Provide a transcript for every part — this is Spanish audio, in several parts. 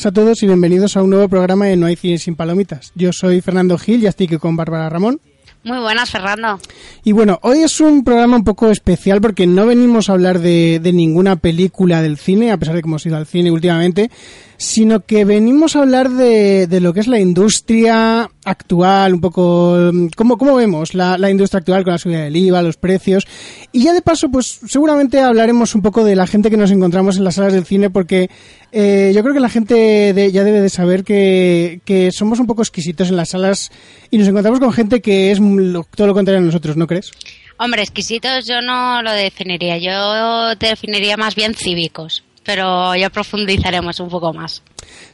buenas a todos y bienvenidos a un nuevo programa de No hay cine sin palomitas. Yo soy Fernando Gil y estoy aquí con Bárbara Ramón. Muy buenas, Fernando. Y bueno, hoy es un programa un poco especial porque no venimos a hablar de, de ninguna película del cine, a pesar de que hemos ido al cine últimamente, sino que venimos a hablar de, de lo que es la industria actual, un poco cómo, cómo vemos la, la, industria actual con la subida del IVA, los precios. Y ya de paso, pues seguramente hablaremos un poco de la gente que nos encontramos en las salas del cine, porque eh, yo creo que la gente de, ya debe de saber que, que, somos un poco exquisitos en las salas y nos encontramos con gente que es todo lo contrario a nosotros, ¿no crees? Hombre, exquisitos yo no lo definiría, yo definiría más bien cívicos pero ya profundizaremos un poco más.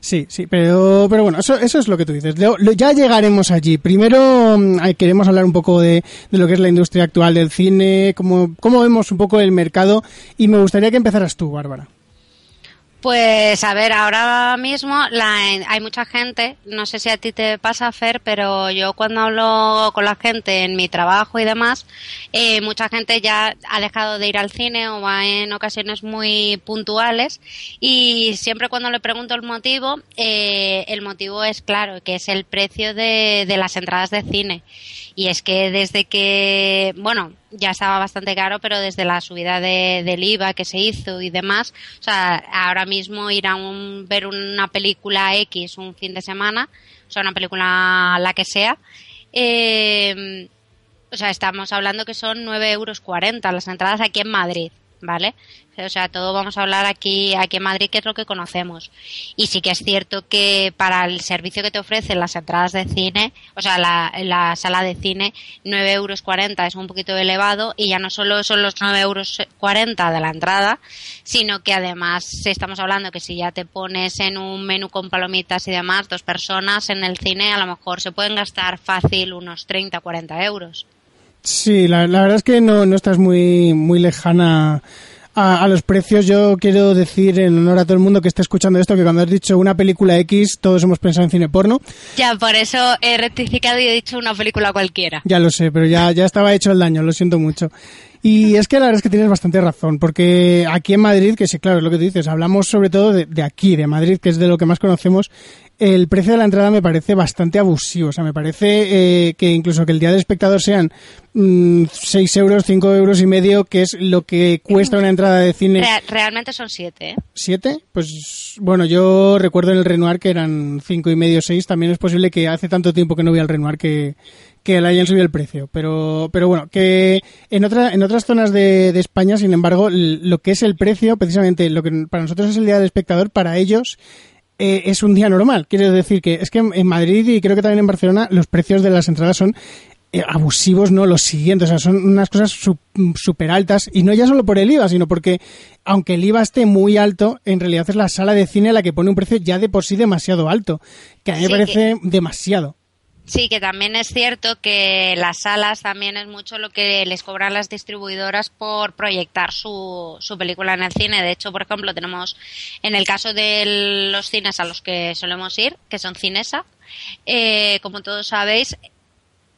Sí, sí, pero, pero bueno, eso, eso es lo que tú dices. Lo, ya llegaremos allí. Primero eh, queremos hablar un poco de, de, lo que es la industria actual del cine, cómo, cómo vemos un poco el mercado y me gustaría que empezaras tú, Bárbara. Pues a ver, ahora mismo la, hay mucha gente, no sé si a ti te pasa, Fer, pero yo cuando hablo con la gente en mi trabajo y demás, eh, mucha gente ya ha dejado de ir al cine o va en ocasiones muy puntuales y siempre cuando le pregunto el motivo, eh, el motivo es claro, que es el precio de, de las entradas de cine. Y es que desde que, bueno, ya estaba bastante caro, pero desde la subida de, del IVA que se hizo y demás, o sea, ahora mismo ir a un, ver una película X un fin de semana, o sea, una película la que sea, eh, o sea, estamos hablando que son 9,40 euros las entradas aquí en Madrid. ¿Vale? O sea, todo vamos a hablar aquí, aquí en Madrid, que es lo que conocemos. Y sí que es cierto que para el servicio que te ofrecen las entradas de cine, o sea, la, la sala de cine, 9,40 euros es un poquito elevado y ya no solo son los 9,40 euros de la entrada, sino que además estamos hablando que si ya te pones en un menú con palomitas y demás, dos personas en el cine a lo mejor se pueden gastar fácil unos 30, 40 euros. Sí, la, la, verdad es que no, no estás muy, muy lejana a, a, los precios. Yo quiero decir en honor a todo el mundo que esté escuchando esto que cuando has dicho una película X, todos hemos pensado en cine porno. Ya, por eso he rectificado y he dicho una película cualquiera. Ya lo sé, pero ya, ya estaba hecho el daño, lo siento mucho. Y es que la verdad es que tienes bastante razón, porque aquí en Madrid, que sí, claro, es lo que tú dices, hablamos sobre todo de, de aquí, de Madrid, que es de lo que más conocemos, el precio de la entrada me parece bastante abusivo. O sea, me parece eh, que incluso que el día del espectador sean mmm, 6 euros, 5 euros y medio, que es lo que cuesta una entrada de cine. Real, realmente son 7. ¿eh? ¿7? Pues bueno, yo recuerdo en el Renoir que eran 5 y medio, 6. También es posible que hace tanto tiempo que no voy al Renoir que, que le hayan subido el precio. Pero, pero bueno, que en, otra, en otras zonas de, de España, sin embargo, lo que es el precio, precisamente lo que para nosotros es el día del espectador, para ellos eh, es un día normal. Quiero decir que es que en Madrid y creo que también en Barcelona los precios de las entradas son eh, abusivos, ¿no? Los siguientes, o sea, son unas cosas súper altas y no ya solo por el IVA, sino porque aunque el IVA esté muy alto, en realidad es la sala de cine la que pone un precio ya de por sí demasiado alto, que a mí sí, me parece que... demasiado. Sí, que también es cierto que las salas también es mucho lo que les cobran las distribuidoras por proyectar su, su película en el cine. De hecho, por ejemplo, tenemos en el caso de los cines a los que solemos ir, que son Cinesa, eh, como todos sabéis,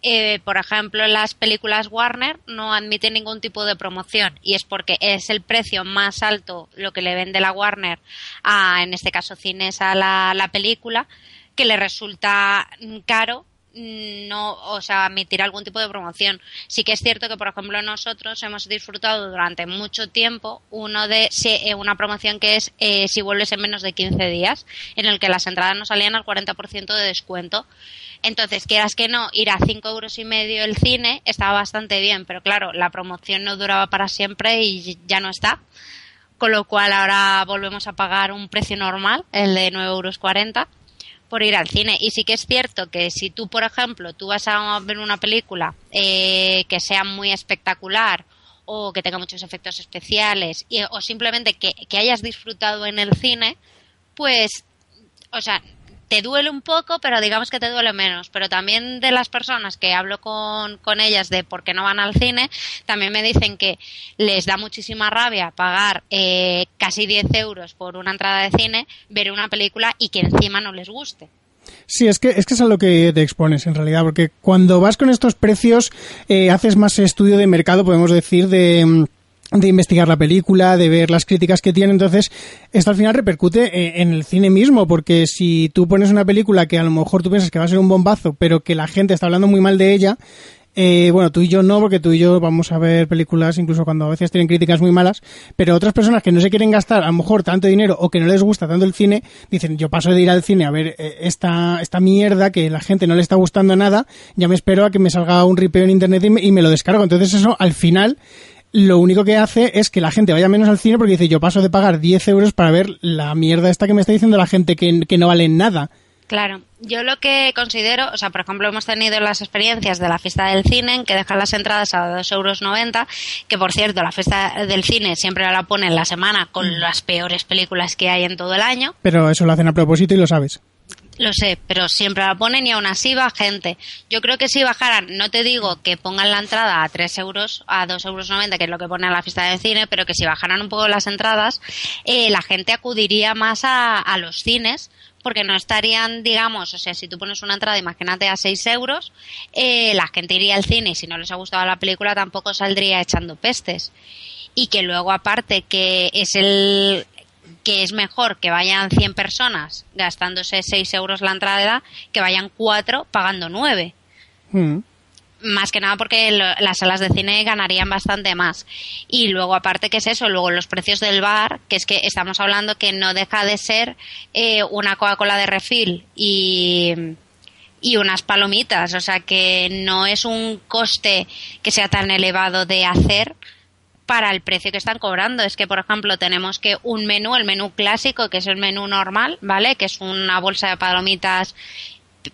eh, por ejemplo, las películas Warner no admiten ningún tipo de promoción y es porque es el precio más alto lo que le vende la Warner a, en este caso, Cinesa, la, la película, que le resulta caro no, o sea, admitir algún tipo de promoción. Sí que es cierto que, por ejemplo, nosotros hemos disfrutado durante mucho tiempo uno de una promoción que es eh, si vuelves en menos de 15 días, en el que las entradas nos salían al 40% de descuento. Entonces, quieras que no, ir a 5 euros y medio el cine estaba bastante bien, pero claro, la promoción no duraba para siempre y ya no está. Con lo cual ahora volvemos a pagar un precio normal, el de 9,40 euros por ir al cine. Y sí que es cierto que si tú, por ejemplo, tú vas a ver una película eh, que sea muy espectacular o que tenga muchos efectos especiales y, o simplemente que, que hayas disfrutado en el cine, pues, o sea, te duele un poco, pero digamos que te duele menos. Pero también de las personas que hablo con, con ellas de por qué no van al cine, también me dicen que les da muchísima rabia pagar eh, casi 10 euros por una entrada de cine, ver una película y que encima no les guste. Sí, es que, es que es a lo que te expones en realidad, porque cuando vas con estos precios eh, haces más estudio de mercado, podemos decir, de de investigar la película, de ver las críticas que tiene. Entonces, esto al final repercute eh, en el cine mismo, porque si tú pones una película que a lo mejor tú piensas que va a ser un bombazo, pero que la gente está hablando muy mal de ella, eh, bueno, tú y yo no, porque tú y yo vamos a ver películas incluso cuando a veces tienen críticas muy malas, pero otras personas que no se quieren gastar a lo mejor tanto dinero o que no les gusta tanto el cine, dicen, yo paso de ir al cine a ver eh, esta, esta mierda que la gente no le está gustando nada, ya me espero a que me salga un ripeo en internet y me, y me lo descargo. Entonces eso al final lo único que hace es que la gente vaya menos al cine porque dice yo paso de pagar 10 euros para ver la mierda esta que me está diciendo la gente que, que no vale nada. Claro, yo lo que considero, o sea, por ejemplo, hemos tenido las experiencias de la fiesta del cine en que dejan las entradas a 2,90 euros, que por cierto, la fiesta del cine siempre la ponen la semana con mm. las peores películas que hay en todo el año. Pero eso lo hacen a propósito y lo sabes. Lo sé, pero siempre la ponen y aún así va gente. Yo creo que si bajaran, no te digo que pongan la entrada a 3 euros, a 2,90 euros, que es lo que pone a la fiesta de cine, pero que si bajaran un poco las entradas, eh, la gente acudiría más a, los cines porque no estarían, digamos, o sea, si tú pones una entrada, imagínate a 6 euros, eh, la gente iría al cine y si no les ha gustado la película tampoco saldría echando pestes. Y que luego, aparte, que es el, que es mejor que vayan 100 personas gastándose 6 euros la entrada que vayan 4 pagando 9. Mm. Más que nada porque las salas de cine ganarían bastante más. Y luego, aparte, que es eso? Luego los precios del bar, que es que estamos hablando que no deja de ser eh, una Coca-Cola de refil y, y unas palomitas. O sea que no es un coste que sea tan elevado de hacer para el precio que están cobrando. Es que, por ejemplo, tenemos que un menú, el menú clásico, que es el menú normal, ¿vale? Que es una bolsa de palomitas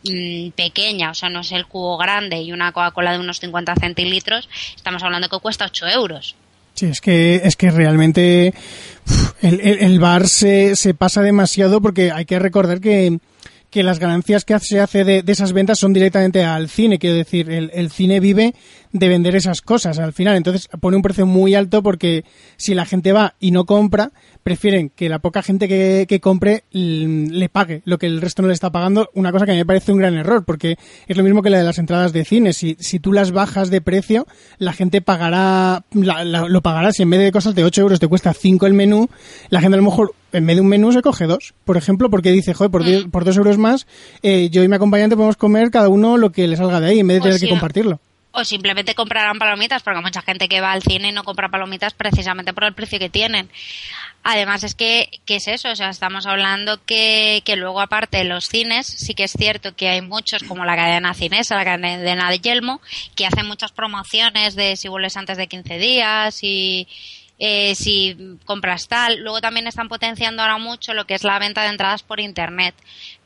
mm, pequeña, o sea, no es el cubo grande y una Coca-Cola de unos 50 centilitros, estamos hablando que cuesta 8 euros. Sí, es que, es que realmente el, bar se, se pasa demasiado porque hay que recordar que, que las ganancias que se hace de, de, esas ventas son directamente al cine. Quiero decir, el, el, cine vive de vender esas cosas al final. Entonces pone un precio muy alto porque si la gente va y no compra, prefieren que la poca gente que, que compre le pague lo que el resto no le está pagando. Una cosa que a mí me parece un gran error porque es lo mismo que la de las entradas de cine. Si, si tú las bajas de precio, la gente pagará, lo pagará. Si en vez de cosas de 8 euros te cuesta 5 el menú, la gente a lo mejor en vez de un menú se coge dos, por ejemplo, porque dice, joder, por, mm. por dos euros más, eh, yo y mi acompañante podemos comer cada uno lo que le salga de ahí, en vez de pues tener que compartirlo. O simplemente comprarán palomitas, porque mucha gente que va al cine no compra palomitas precisamente por el precio que tienen. Además es que, ¿qué es eso? O sea, estamos hablando que, que luego aparte de los cines, sí que es cierto que hay muchos como la cadena cinesa, la cadena de Yelmo, que hacen muchas promociones de si vuelves antes de 15 días y, eh, si compras tal. Luego también están potenciando ahora mucho lo que es la venta de entradas por Internet.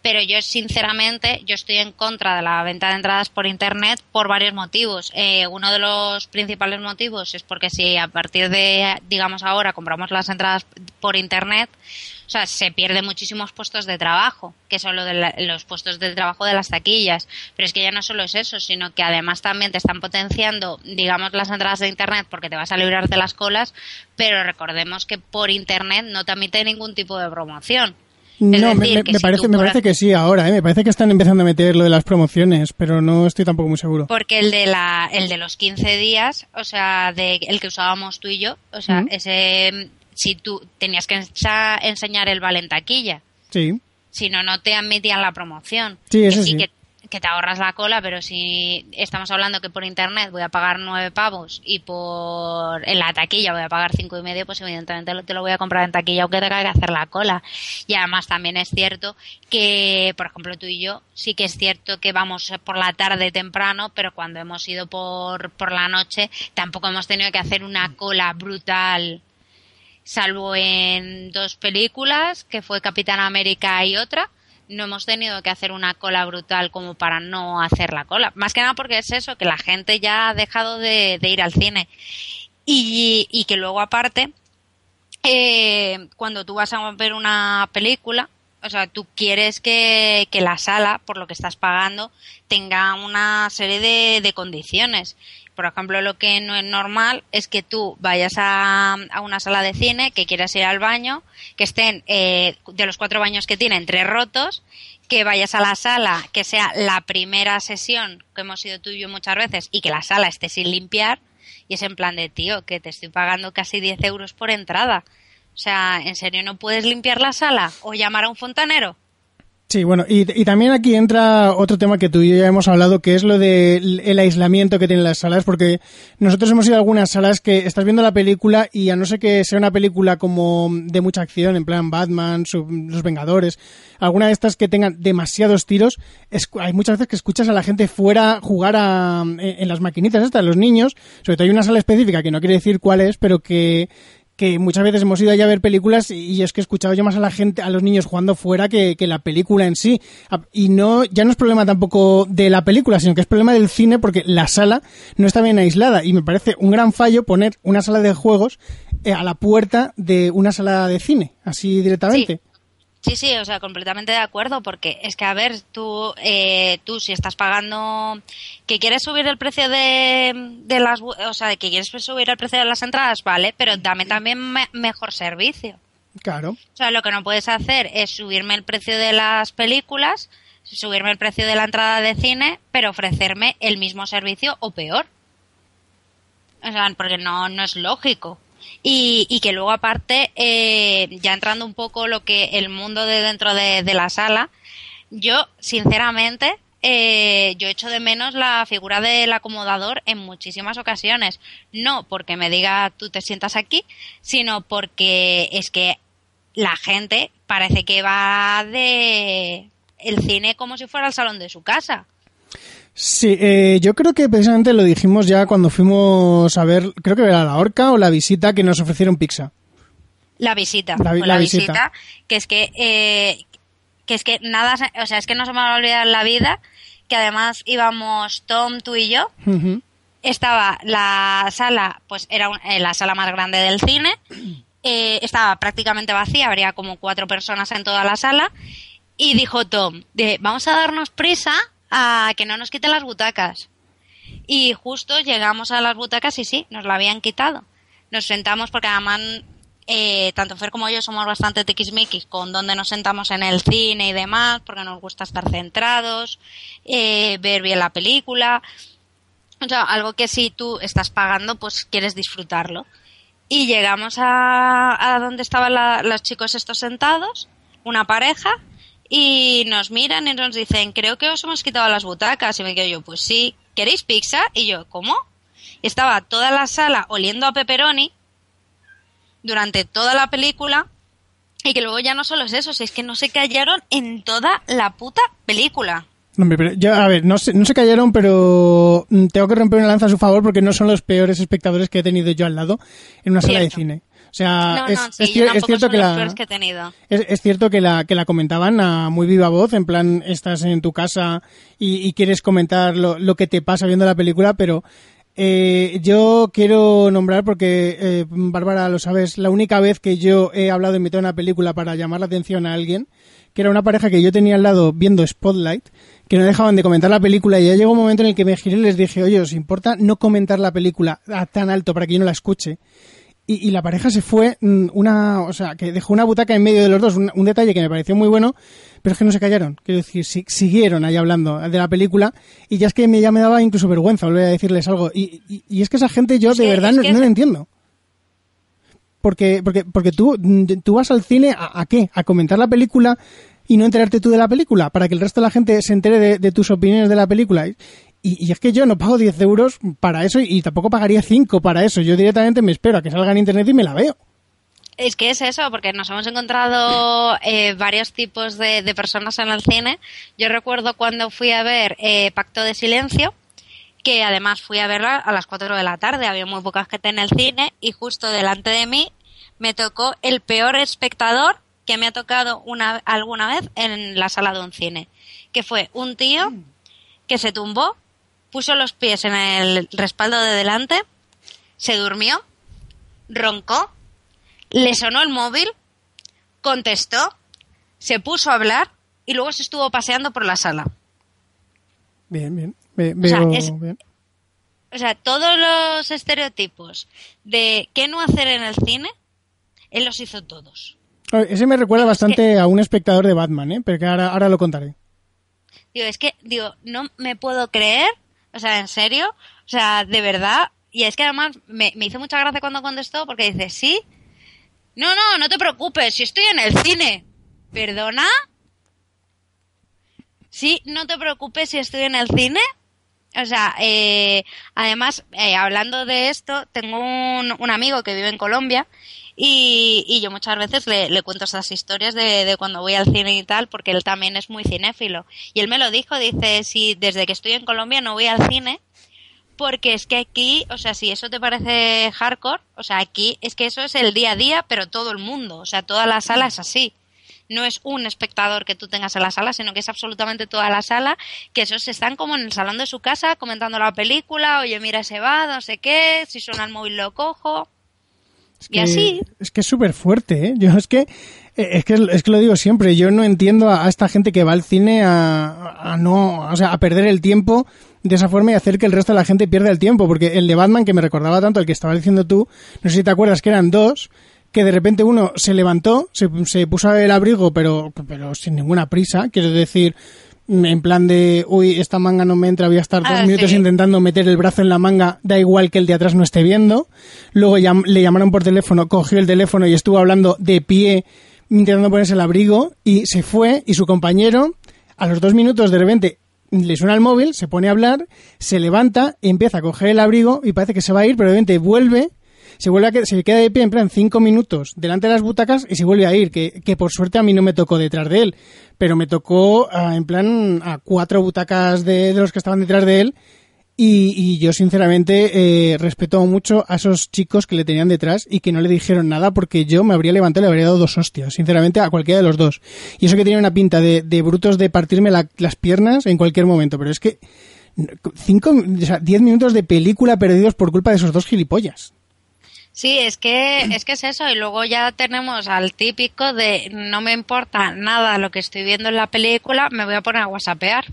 Pero yo, sinceramente, yo estoy en contra de la venta de entradas por Internet por varios motivos. Eh, uno de los principales motivos es porque si a partir de, digamos ahora, compramos las entradas por Internet, o sea, se pierden muchísimos puestos de trabajo, que son de los puestos de trabajo de las taquillas. Pero es que ya no solo es eso, sino que además también te están potenciando, digamos, las entradas de Internet porque te vas a librar de las colas, pero recordemos que por Internet no te admite ningún tipo de promoción. No, me, parece, me parece que sí ahora, ¿eh? me parece que están empezando a meter lo de las promociones, pero no estoy tampoco muy seguro. Porque el de la, el de los 15 días, o sea, de el que usábamos tú y yo, o sea, ese si tú tenías que enseñar el vale en taquilla. Sí. Si no, no te admitían la promoción. Sí. Que, te ahorras la cola, pero si estamos hablando que por internet voy a pagar nueve pavos y por en la taquilla voy a pagar cinco y medio, pues evidentemente te lo voy a comprar en taquilla aunque tenga que hacer la cola. Y además también es cierto que, por ejemplo, tú y yo, sí que es cierto que vamos por la tarde temprano, pero cuando hemos ido por, por la noche tampoco hemos tenido que hacer una cola brutal salvo en dos películas, que fue Capitán América y otra, no hemos tenido que hacer una cola brutal como para no hacer la cola. Más que nada porque es eso, que la gente ya ha dejado de, ir al cine. Y, que luego aparte, eh, cuando tú vas a ver una película, o sea, tú quieres que, la sala, por lo que estás pagando, tenga una serie de, de condiciones por ejemplo, lo que no es normal es que tú vayas a, una sala de cine, que quieras ir al baño, que estén eh, de los cuatro baños que tienen tres rotos, que vayas a la sala, que sea la primera sesión que hemos ido tú y yo muchas veces y que la sala esté sin limpiar. Y es en plan de, tío, que te estoy pagando casi 10 euros por entrada. O sea, ¿en serio no puedes limpiar la sala o llamar a un fontanero? Sí, bueno, y, también aquí entra otro tema que tú y yo ya hemos hablado, que es lo del el aislamiento que tienen las salas, porque nosotros hemos ido a algunas salas que estás viendo la película y a no ser que sea una película como de mucha acción, en plan Batman, Los Vengadores, alguna de estas que tengan demasiados tiros, hay muchas veces que escuchas a la gente fuera jugar a, en, en, las maquinitas estas, los niños, sobre todo hay una sala específica que no quiere decir cuál es, pero que que muchas veces hemos ido allá a ver películas y es que he escuchado yo más a la gente, a los niños jugando fuera que, la película en sí. Y no, ya no es problema tampoco de la película, sino que es problema del cine porque la sala no está bien aislada y me parece un gran fallo poner una sala de juegos eh, a la puerta de una sala de cine, así directamente. Sí, o sea, completamente de acuerdo, porque es que, a ver, tú, eh, tú si estás pagando, que quieres subir el precio de, de las, o sea, que quieres subir el precio de las entradas, vale, pero dame también mejor servicio. Claro. O sea, lo que no puedes hacer es subirme el precio de las películas, subirme el precio de la entrada de cine, pero ofrecerme el mismo servicio o peor. O sea, porque no, no es lógico. Y, que luego aparte, eh, ya entrando un poco lo que el mundo de dentro de, la sala, yo sinceramente eh, yo echo de menos la figura del acomodador en muchísimas ocasiones. No porque me diga tú te sientas aquí, sino porque es que la gente parece que va de el cine como si fuera el salón de su casa. Sí, eh, yo creo que precisamente lo dijimos ya cuando fuimos a ver, creo que era la horca o la visita que nos ofrecieron pizza. La visita, la, visita. que es que, eh, que es que nada, o sea, es que no se me va a olvidar la vida, que además íbamos Tom, tú y yo, estaba la sala, pues era eh, la sala más grande del cine, estaba prácticamente vacía, habría como cuatro personas en toda la sala, y dijo Tom, de, vamos a darnos prisa a que no nos quiten las butacas. Y justo llegamos a las butacas y sí, nos la habían quitado. Nos sentamos porque además eh, tanto Fer como yo somos bastante tiquismiquis con donde nos sentamos en el cine y demás, porque nos gusta estar centrados, eh, ver bien la película. O sea, algo que si tú estás pagando, pues quieres disfrutarlo. Y llegamos a, a donde estaban los chicos estos sentados, una pareja, y nos miran y nos dicen, creo que os hemos quitado las butacas. Y me quedo yo, pues sí, ¿queréis pizza? Y yo, ¿cómo? estaba toda la sala oliendo a pepperoni durante toda la película y que luego ya no solo es eso, es que no se callaron en toda la puta película. Hombre, pero yo, a ver, no se, no se callaron, pero mm, tengo que romper una lanza a su favor porque no son los peores espectadores que he tenido yo al lado en una sala de cine. O sea, es, cierto que la, Es, cierto que la, que la comentaban a muy viva voz, en plan, estás en tu casa y, quieres comentar lo, lo, que te pasa viendo la película, pero eh, yo quiero nombrar, porque eh, Bárbara lo sabes, la única vez que yo he hablado de meter una película para llamar la atención a alguien, que era una pareja que yo tenía al lado viendo Spotlight, que no dejaban de comentar la película y ya llegó un momento en el que me giré y les dije, oye, ¿os importa no comentar la película a tan alto para que yo no la escuche? Y, la pareja se fue mm, una, o sea, que dejó una butaca en medio de los dos, un, detalle que me pareció muy bueno, pero es que no se callaron, quiero decir, siguieron ahí hablando de la película y ya es que me, ya me daba incluso vergüenza volver a decirles algo y, y, es que esa gente yo de verdad no, no la entiendo. Porque, porque, porque tú, tú vas al cine a, qué? A comentar la película y no enterarte tú de la película, para que el resto de la gente se entere de, de tus opiniones de la película. Y, es que yo no pago 10 euros para eso y, tampoco pagaría 5 para eso. Yo directamente me espero a que salga en internet y me la veo. Es que es eso, porque nos hemos encontrado eh, varios tipos de, personas en el cine. Yo recuerdo cuando fui a ver eh, Pacto de Silencio, que además fui a verla a las 4 de la tarde, había muy poca gente en el cine y justo delante de mí me tocó el peor espectador que me ha tocado una, alguna vez en la sala de un cine, que fue un tío que se tumbó puso los pies en el respaldo de delante, se durmió, roncó, le sonó el móvil, contestó, se puso a hablar y luego se estuvo paseando por la sala. Bien, bien. bien. o sea, todos los estereotipos de qué no hacer en el cine, él los hizo todos. Ese me recuerda bastante a un espectador de Batman, ¿eh? Pero que ahora, ahora lo contaré. Digo, es que, digo, no me puedo creer o sea, en serio, o sea, de verdad, Y es que además me, me hizo mucha gracia cuando contestó porque dice, sí. No, no, no te preocupes, si estoy en el cine. ¿Perdona? Sí, no te preocupes si estoy en el cine. O sea, eh, además, eh, hablando de esto, tengo un, un, amigo que vive en Colombia y, y yo muchas veces le, le cuento esas historias de, de, cuando voy al cine y tal, porque él también es muy cinéfilo. Y él me lo dijo, dice, si desde que estoy en Colombia no voy al cine, porque es que aquí, o sea, si eso te parece hardcore, o sea, aquí es que eso es el día a día, pero todo el mundo, o sea, toda la sala es así no es un espectador que tú tengas en la sala, sino que es absolutamente toda la sala, que esos están como en el salón de su casa comentando la película, oye, mira, se va, no sé qué, si suena el móvil lo cojo. Es que, y así. Es que es súper fuerte, ¿eh? Yo es que, es que, es que lo digo siempre, yo no entiendo a, a esta gente que va al cine a, a, no, o sea, a perder el tiempo de esa forma y hacer que el resto de la gente pierda el tiempo, porque el de Batman que me recordaba tanto, el que estabas diciendo tú, no sé si te acuerdas que eran dos, que de repente uno se levantó, se, se puso el abrigo, pero, pero sin ninguna prisa, quiero decir, en plan de, uy, esta manga no me entra, voy a estar dos Ah, minutos sí. intentando meter el brazo en la manga, da igual que el de atrás no esté viendo. Luego llam- le llamaron por teléfono, cogió el teléfono y estuvo hablando de pie, intentando ponerse el abrigo, y se fue, y su compañero, a los dos minutos de repente, le suena el móvil, se pone a hablar, se levanta, empieza a coger el abrigo y parece que se va a ir, pero de repente vuelve, se vuelve a que, se queda de pie en plan cinco minutos delante de las butacas y se vuelve a ir, que, que por suerte a mí no me tocó detrás de él, pero me tocó ah, en plan a cuatro butacas de, de los que estaban detrás de él y, y yo sinceramente eh, respeto mucho a esos chicos que le tenían detrás y que no le dijeron nada porque yo me habría levantado y le habría dado dos hostias, sinceramente a cualquiera de los dos. Y eso que tenía una pinta de, de brutos de partirme la- las piernas en cualquier momento, pero es que cinco, o sea, diez minutos de película perdidos por culpa de esos dos gilipollas. Sí, es que, es que es eso. Y luego ya tenemos al típico de no me importa nada lo que estoy viendo en la película, me voy a poner a whatsappear.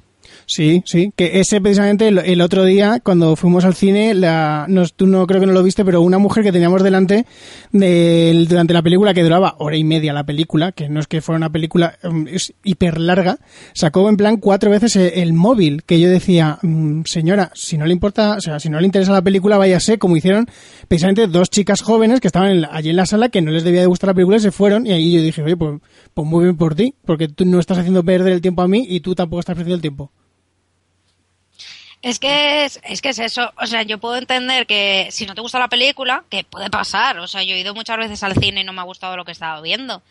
Sí, sí, que ese precisamente el, el otro día cuando fuimos al cine, la, nos, tú no creo que no lo viste, pero una mujer que teníamos delante del- durante la película que duraba hora y media la película, que no es que fuera una película um, es hiper larga, sacó en plan cuatro veces el, el móvil, que yo decía, mm, señora, si no le importa, o sea, si no le interesa la película, váyase, como hicieron precisamente dos chicas jóvenes que estaban en la- allí en la sala que no les debía de gustar la película y se fueron y ahí yo dije, oye, pues, pues muy bien por ti, porque tú no estás haciendo perder el tiempo a mí y tú tampoco estás perdiendo el tiempo. Es que es, es que es eso. O sea, yo puedo entender que si no te gusta la película, que puede pasar. O sea, yo he ido muchas veces al cine y no me ha gustado lo que he estado viendo.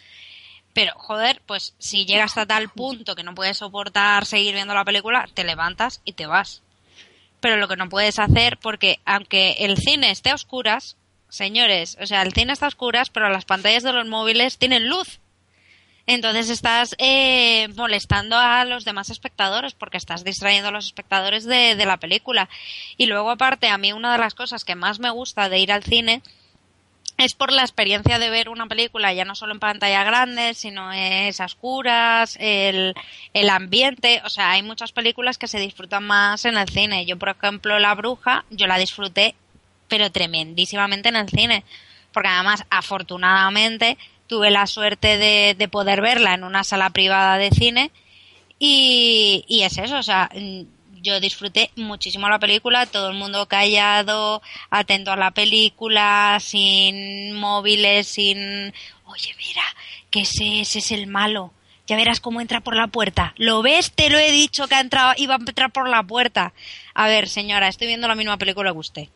Pero, joder, pues si llega hasta tal punto que no puedes soportar seguir viendo la película, te levantas y te vas. Pero lo que no puedes hacer, porque aunque el cine esté a oscuras, señores, o sea, el cine está a oscuras, pero las pantallas de los móviles tienen luz. Entonces estás eh, molestando a los demás espectadores porque estás distrayendo a los espectadores de, la película. Y luego aparte, a mí una de las cosas que más me gusta de ir al cine es por la experiencia de ver una película ya no solo en pantalla grande, sino es a oscuras, el, el ambiente, o sea, hay muchas películas que se disfrutan más en el cine. Yo, por ejemplo, La Bruja, yo la disfruté, pero tremendísimamente en el cine, porque además, afortunadamente, tuve la suerte de, de poder verla en una sala privada de cine y, y es eso, o sea, yo disfruté muchísimo la película, todo el mundo callado, atento a la película, sin móviles, sin, oye, mira, que ese, ese es el malo. Ya verás cómo entra por la puerta. ¿Lo ves? Te lo he dicho que ha entrado, iba a entrar por la puerta. A ver, señora, estoy viendo la misma película que usted.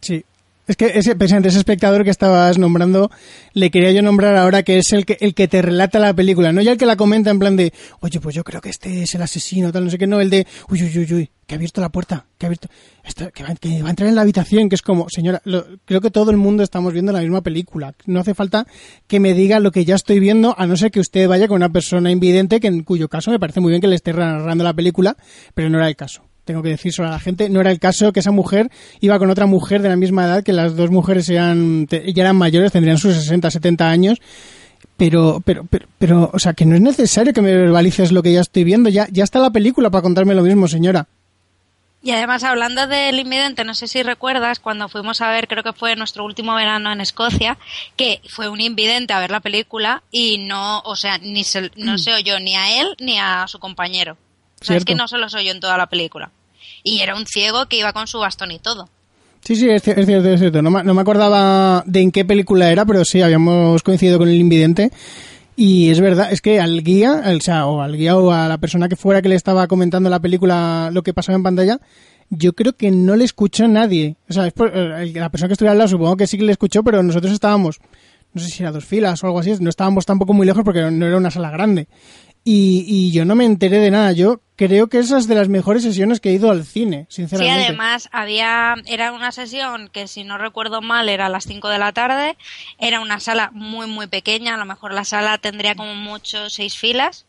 Sí. Es que ese, precisamente ese espectador que estabas nombrando, le quería yo nombrar ahora que es el que, el que te relata la película, no ya el que la comenta en plan de, oye, pues yo creo que este es el asesino, tal, no sé qué, no, el de, uy, uy, uy, uy, que ha abierto la puerta, que ha abierto, esto- que, va, que va a entrar en la habitación, que es como, señora, lo- creo que todo el mundo estamos viendo la misma película. No hace falta que me diga lo que ya estoy viendo, a no ser que usted vaya con una persona invidente, que en cuyo caso me parece muy bien que le esté narrando la película, pero no era el caso tengo que decir solo a la gente, no era el caso que esa mujer iba con otra mujer de la misma edad, que las dos mujeres eran, ya eran mayores, tendrían sus 60, 70 años, pero, pero, pero, pero, o sea, que no es necesario que me verbalices lo que ya estoy viendo, ya, ya está la película para contarme lo mismo, señora. Y además, hablando del invidente, no sé si recuerdas cuando fuimos a ver, creo que fue nuestro último verano en Escocia, que fue un invidente a ver la película y no, o sea, ni se, no se oyó ni a él ni a su compañero. O sea, es que no se los oyó en toda la película. Y era un ciego que iba con su bastón y todo. Sí, sí, es, cierto, es cierto. No me, no me, acordaba de en qué película era, pero sí, habíamos coincidido con el invidente. Y es verdad, es que al guía, o sea, o al guía o a la persona que fuera que le estaba comentando la película lo que pasaba en pantalla, yo creo que no le escuchó nadie. O sea, es por, eh, la persona que estuviera al lado supongo que sí que le escuchó, pero nosotros estábamos, no sé si era dos filas o algo así, no estábamos tampoco muy lejos porque no era una sala grande. Y, y, yo no me enteré de nada. Yo creo que esa es de las mejores sesiones que he ido al cine, sinceramente. Sí, además había era una sesión que si no recuerdo mal era a las 5 de la tarde, era una sala muy muy pequeña, a lo mejor la sala tendría como mucho seis filas.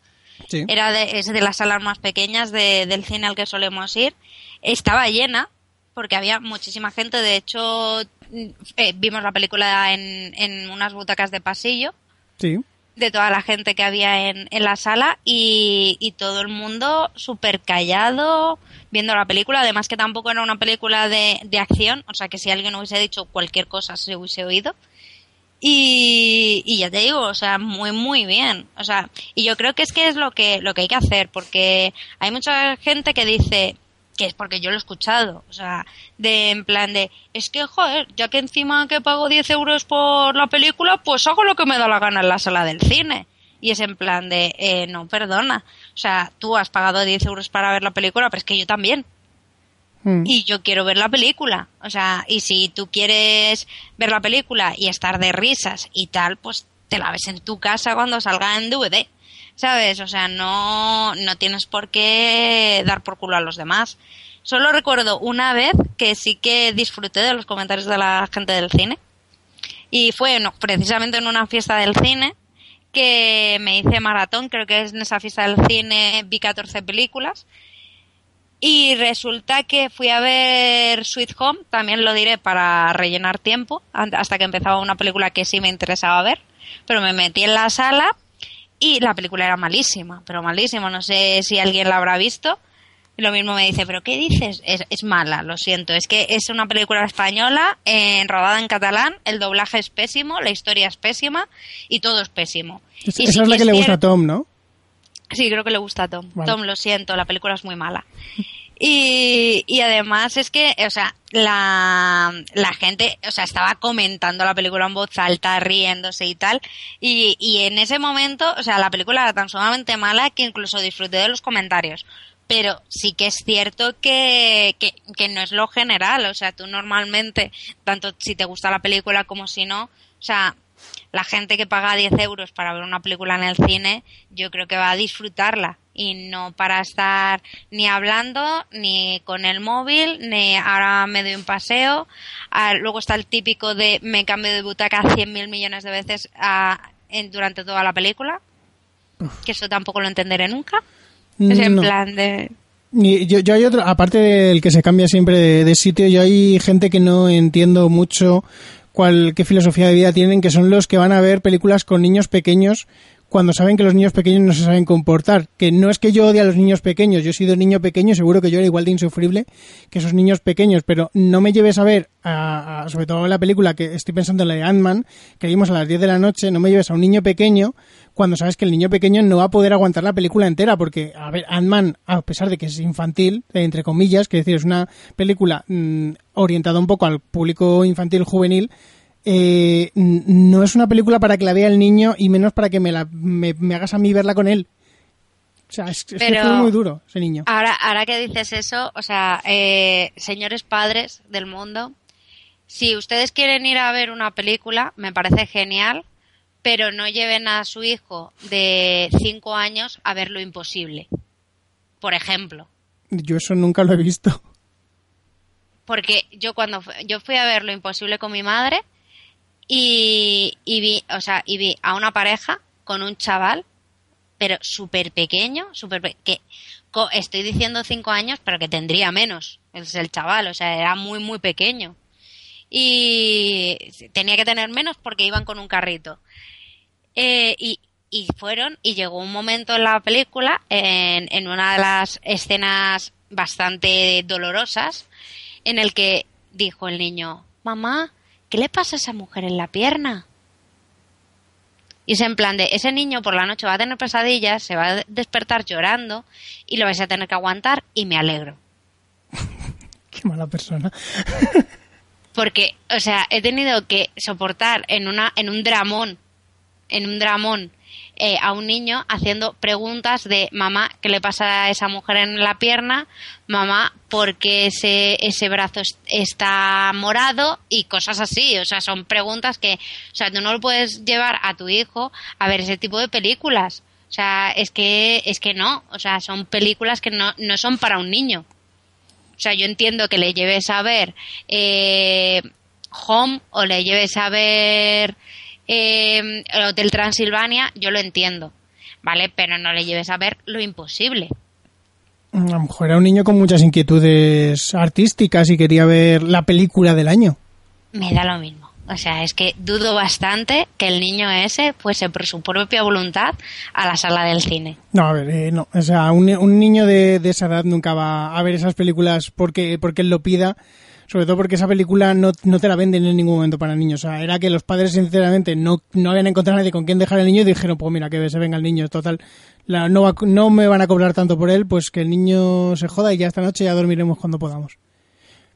Sí. Era de, es de las salas más pequeñas de, del cine al que solemos ir. Estaba llena porque había muchísima gente. De hecho, eh, vimos la película en, en unas butacas de pasillo. Sí de toda la gente que había en, en la sala y, y todo el mundo súper callado viendo la película. Además que tampoco era una película de, de acción, o sea que si alguien hubiese dicho cualquier cosa se hubiese oído. Y, y, ya te digo, o sea, muy, muy bien. O sea, y yo creo que es que es lo que, lo que hay que hacer, porque hay mucha gente que dice, que es porque yo lo he escuchado, o sea, de en plan de, es que, joder, ya que encima que pago 10 euros por la película, pues hago lo que me da la gana en la sala del cine. Y es en plan de, eh, no, perdona, o sea, tú has pagado 10 euros para ver la película, pero es que yo también. Mm. Y yo quiero ver la película, o sea, y si tú quieres ver la película y estar de risas y tal, pues te la ves en tu casa cuando salga en DVD. ¿Sabes? O sea, no, no tienes por qué dar por culo a los demás. Solo recuerdo una vez que sí que disfruté de los comentarios de la gente del cine. Y fue no, precisamente en una fiesta del cine que me hice maratón, creo que es en esa fiesta del cine vi 14 películas. Y resulta que fui a ver Sweet Home, también lo diré para rellenar tiempo, hasta que empezaba una película que sí me interesaba ver. Pero me metí en la sala y la película era malísima, pero malísima. No sé si alguien la habrá visto. Y lo mismo me dice, ¿pero qué dices? Es, mala, lo siento. Es que es una película española, en, rodada en catalán, el doblaje es pésimo, la historia es pésima y todo es pésimo. esa es la que, le gusta a Tom, ¿no? Sí, creo que le gusta a Tom. Tom, lo siento, la película es muy mala. Y, y además es que, o sea, la, la gente, o sea, estaba comentando la película en voz alta, riéndose y tal. Y, y en ese momento, o sea, la película era tan sumamente mala que incluso disfruté de los comentarios. Pero sí que es cierto que, que, que no es lo general. O sea, tú normalmente, tanto si te gusta la película como si no, o sea, la gente que paga 10 euros para ver una película en el cine, yo creo que va a disfrutarla y no para estar ni hablando, ni con el móvil, ni ahora me doy un paseo. Ah, luego está el típico de me cambio de butaca 100 mil millones de veces ah, en, durante toda la película, que eso tampoco lo entenderé nunca. Es en plan de... Yo, yo, hay otro, aparte del que se cambia siempre de, de sitio, yo hay gente que no entiendo mucho cuál, qué filosofía de vida tienen, que son los que van a ver películas con niños pequeños cuando saben que los niños pequeños no se saben comportar. Que no es que yo odie a los niños pequeños, yo he sido niño pequeño, seguro que yo era igual de insufrible que esos niños pequeños, pero no me lleves a ver, a, sobre todo la película que estoy pensando en la de Ant-Man, que vimos a las 10 de la noche, no me lleves a un niño pequeño cuando sabes que el niño pequeño no va a poder aguantar la película entera, porque, a ver, Ant-Man, a pesar de que es infantil, entre comillas, que decir, es una película mm, orientada un poco al público infantil juvenil, eh, no es una película para que la vea el niño y menos para que me, la, me, hagas a mí verla con él. O sea, es, que fue muy duro ese niño. Ahora, ahora que dices eso, o sea, eh, señores padres del mundo, si ustedes quieren ir a ver una película, me parece genial, pero no lleven a su hijo de 5 años a ver lo imposible. Por ejemplo. Yo eso nunca lo he visto. Porque yo cuando yo fui a ver lo imposible con mi madre, y, vi, o sea, y vi a una pareja con un chaval, pero súper pequeño, súper que estoy diciendo cinco años, pero que tendría menos, es el chaval, o sea, era muy, muy pequeño. Y tenía que tener menos porque iban con un carrito. Eh, y, y fueron, y llegó un momento en la película, en, en una de las escenas bastante dolorosas, en el que dijo el niño, mamá, ¿qué le pasa a esa mujer en la pierna? Y es en plan de, ese niño por la noche va a tener pesadillas, se va a despertar llorando y lo vais a tener que aguantar y me alegro. Qué mala persona. Porque, o sea, he tenido que soportar en, una, en un dramón, en un dramón, eh, a un niño haciendo preguntas de mamá, ¿qué le pasa a esa mujer en la pierna? Mamá, ¿por qué ese, ese brazo está morado? Y cosas así. O sea, son preguntas que, o sea, tú no lo puedes llevar a tu hijo a ver ese tipo de películas. O sea, es que, es que no. O sea, son películas que no, no son para un niño. O sea, yo entiendo que le lleves a ver eh, Home o le lleves a ver eh, el Hotel Transilvania, yo lo entiendo, ¿vale? Pero no le lleves a ver lo imposible. A lo mejor era un niño con muchas inquietudes artísticas y quería ver la película del año. Me da lo mismo. O sea, es que dudo bastante que el niño ese fuese por su propia voluntad a la sala del cine. No, a ver, eh, no. O sea, un, un niño de, de, esa edad nunca va a ver esas películas porque, porque él lo pida. Sobre todo porque esa película no, no te la venden en ningún momento para niños. O sea, era que los padres, sinceramente, no, no habían encontrado a nadie con quien dejar al niño y dijeron, pues mira, que se venga el niño. Total, la, no, va, no me van a cobrar tanto por él, pues que el niño se joda y ya esta noche ya dormiremos cuando podamos.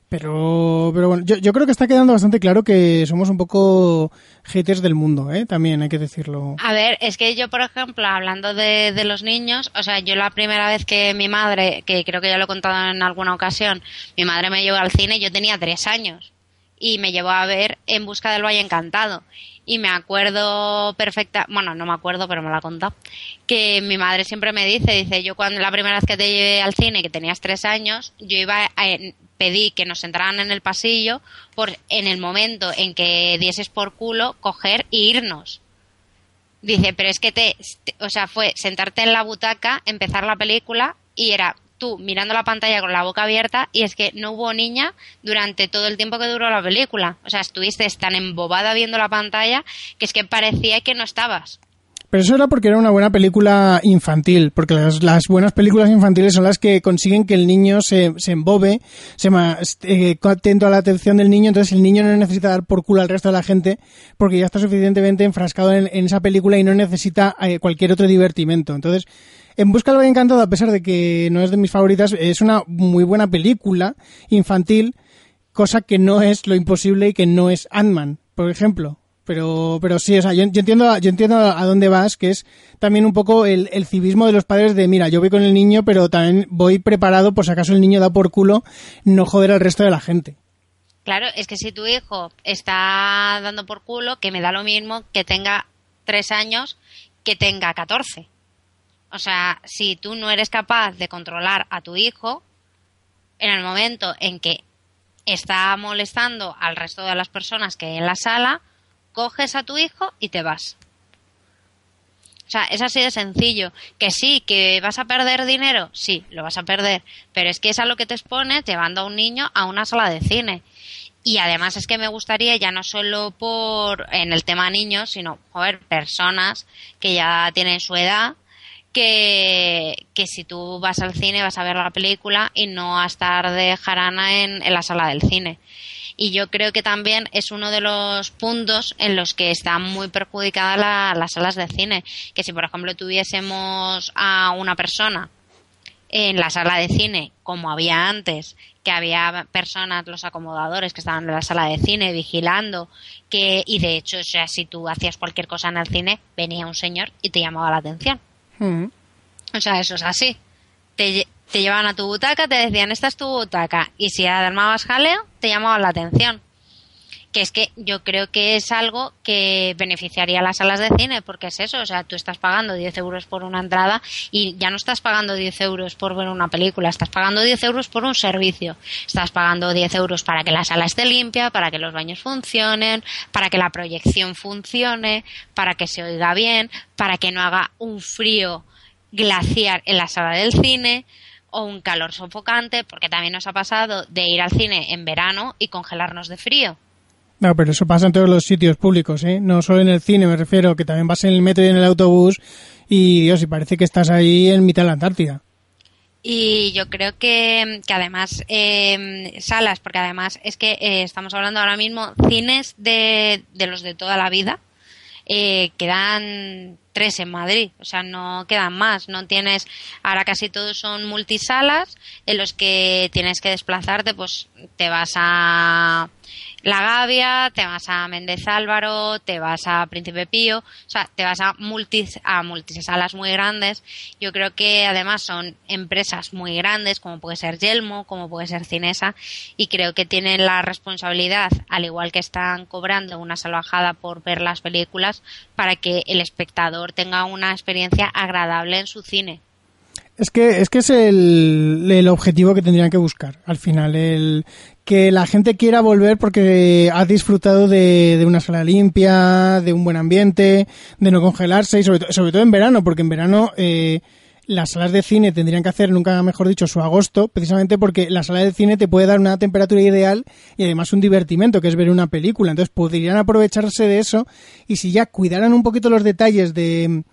Pero, pero bueno, yo, yo, creo que está quedando bastante claro que somos un poco haters del mundo, ¿eh? También hay que decirlo. A ver, es que yo, por ejemplo, hablando de, de, los niños, o sea, yo la primera vez que mi madre, que creo que ya lo he contado en alguna ocasión, mi madre me llevó al cine, yo tenía tres años y me llevó a ver En busca del Valle Encantado. Y me acuerdo perfecta, bueno, no me acuerdo, pero me lo ha contado, que mi madre siempre me dice, dice, yo cuando la primera vez que te llevé al cine, que tenías tres años, yo iba a, pedí que nos entraran en el pasillo por en el momento en que dieses por culo coger e irnos. Dice, pero es que te, o sea, fue sentarte en la butaca, empezar la película y era tú mirando la pantalla con la boca abierta y es que no hubo niña durante todo el tiempo que duró la película. O sea, estuviste tan embobada viendo la pantalla que es que parecía que no estabas. Pero eso era porque era una buena película infantil, porque las, buenas películas infantiles son las que consiguen que el niño se, se embobe, se eh, atento a la atención del niño, entonces el niño no necesita dar por culo al resto de la gente porque ya está suficientemente enfrascado en, en esa película y no necesita eh, cualquier otro divertimento. Entonces, En Busca del Valle Encantado, a pesar de que no es de mis favoritas, es una muy buena película infantil, cosa que no es lo imposible y que no es Ant-Man, por ejemplo pero, pero sí, o sea, yo, yo, entiendo, yo entiendo a dónde vas, que es también un poco el, el, civismo de los padres de, mira, yo voy con el niño, pero también voy preparado por si acaso el niño da por culo no joder al resto de la gente. Claro, es que si tu hijo está dando por culo, que me da lo mismo que tenga tres años que tenga catorce. O sea, si tú no eres capaz de controlar a tu hijo, en el momento en que está molestando al resto de las personas que hay en la sala, coges a tu hijo y te vas. O sea, es así de sencillo. Que sí, que vas a perder dinero, sí, lo vas a perder. Pero es que es a lo que te expones llevando a un niño a una sala de cine. Y además es que me gustaría, ya no solo por en el tema niños, sino, joder, personas que ya tienen su edad, que, que si tú vas al cine vas a ver la película y no a estar de jarana en, en la sala del cine y yo creo que también es uno de los puntos en los que están muy perjudicadas la, las salas de cine. Que si, por ejemplo, tuviésemos a una persona en la sala de cine, como había antes, que había personas, los acomodadores que estaban en la sala de cine vigilando, que, y de hecho, o sea, si tú hacías cualquier cosa en el cine, venía un señor y te llamaba la atención. Mm. O sea, eso es así. Te, te llevaban a tu butaca, te decían, esta es tu butaca, y si armabas jaleo, te llamaban la atención. Que es que yo creo que es algo que beneficiaría a las salas de cine, porque es eso, o sea, tú estás pagando 10 euros por una entrada y ya no estás pagando 10 euros por ver una película, estás pagando 10 euros por un servicio. Estás pagando 10 euros para que la sala esté limpia, para que los baños funcionen, para que la proyección funcione, para que se oiga bien, para que no haga un frío glaciar en la sala del cine o un calor sofocante, porque también nos ha pasado de ir al cine en verano y congelarnos de frío. No, pero eso pasa en todos los sitios públicos, ¿eh? No solo en el cine, me refiero, que también vas en el metro y en el autobús y, Dios, y parece que estás ahí en mitad de la Antártida. Y yo creo que, que además, eh, salas, porque además es que eh, estamos hablando ahora mismo cines de, de los de toda la vida, eh, quedan tres en Madrid, o sea, no quedan más, no tienes, ahora casi todos son multisalas en los que tienes que desplazarte, pues te vas a La Gavia, te vas a Méndez Álvaro, te vas a Príncipe Pío, o sea, te vas a multis, a multisalas muy grandes. Yo creo que además son empresas muy grandes, como puede ser Yelmo, como puede ser Cinesa, y creo que tienen la responsabilidad, al igual que están cobrando una salvajada por ver las películas, para que el espectador tenga una experiencia agradable en su cine. Es que, es que es el, el, objetivo que tendrían que buscar al final, el que la gente quiera volver porque ha disfrutado de, de una sala limpia, de un buen ambiente, de no congelarse y sobre, sobre todo en verano, porque en verano eh, las salas de cine tendrían que hacer, nunca mejor dicho, su agosto, precisamente porque la sala de cine te puede dar una temperatura ideal y además un divertimento, que es ver una película. Entonces podrían aprovecharse de eso y si ya cuidaran un poquito los detalles de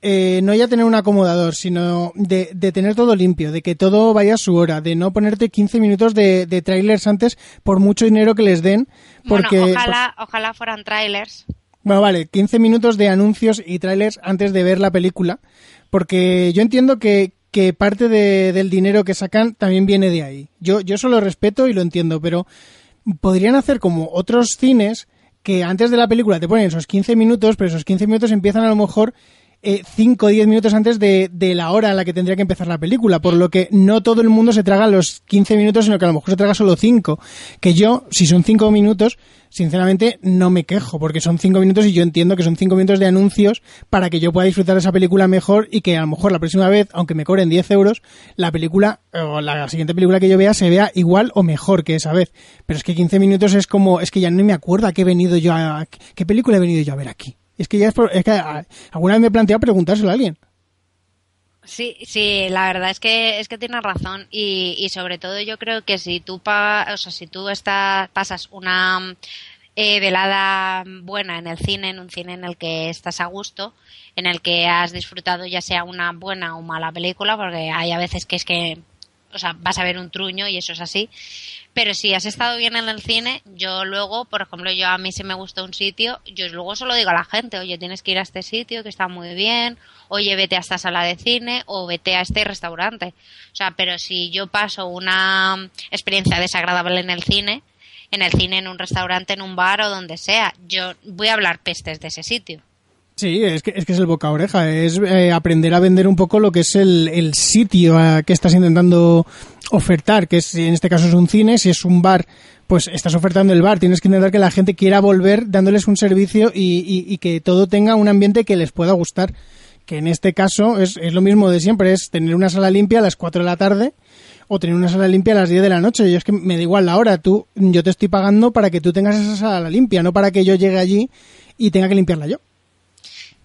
eh, no ya tener un acomodador, sino de, de, tener todo limpio, de que todo vaya a su hora, de no ponerte 15 minutos de, de trailers antes por mucho dinero que les den. Porque, bueno, ojalá, ojalá fueran trailers. Bueno, vale, 15 minutos de anuncios y trailers antes de ver la película, porque yo entiendo que, que parte de, del dinero que sacan también viene de ahí. Yo, yo eso lo respeto y lo entiendo, pero podrían hacer como otros cines que antes de la película te ponen esos 15 minutos, pero esos 15 minutos empiezan a lo mejor 5 o 10 minutos antes de, de, la hora en la que tendría que empezar la película, por lo que no todo el mundo se traga los 15 minutos, sino que a lo mejor se traga solo 5. Que yo, si son 5 minutos, sinceramente no me quejo, porque son 5 minutos y yo entiendo que son 5 minutos de anuncios para que yo pueda disfrutar de esa película mejor y que a lo mejor la próxima vez, aunque me cobren 10 euros, la película o la siguiente película que yo vea se vea igual o mejor que esa vez. Pero es que 15 minutos es como, es que ya no me acuerdo a qué he venido yo a, qué película he venido yo a ver aquí. Es que ya es, es que alguna vez me he planteado preguntárselo a alguien. Sí, sí, la verdad es que es que tienes razón y, y sobre todo yo creo que si tú pa, o sea, si tú estás, pasas una eh, velada buena en el cine, en un cine en el que estás a gusto, en el que has disfrutado ya sea una buena o mala película, porque hay a veces que es que o sea, vas a ver un truño y eso es así. Pero si has estado bien en el cine, yo luego, por ejemplo, yo a mí si me gusta un sitio, yo luego solo digo a la gente, oye, tienes que ir a este sitio que está muy bien, oye, vete a esta sala de cine o vete a este restaurante. O sea, pero si yo paso una experiencia desagradable en el cine, en el cine, en un restaurante, en un bar o donde sea, yo voy a hablar pestes de ese sitio. Sí, es que, es que es el boca oreja, es eh, aprender a vender un poco lo que es el, el sitio a que estás intentando ofertar, que es, en este caso es un cine, si es un bar, pues estás ofertando el bar, tienes que intentar que la gente quiera volver dándoles un servicio y, y, y que todo tenga un ambiente que les pueda gustar, que en este caso es, es lo mismo de siempre, es tener una sala limpia a las 4 de la tarde o tener una sala limpia a las 10 de la noche. Yo es que me da igual la hora, tú, yo te estoy pagando para que tú tengas esa sala limpia, no para que yo llegue allí y tenga que limpiarla yo.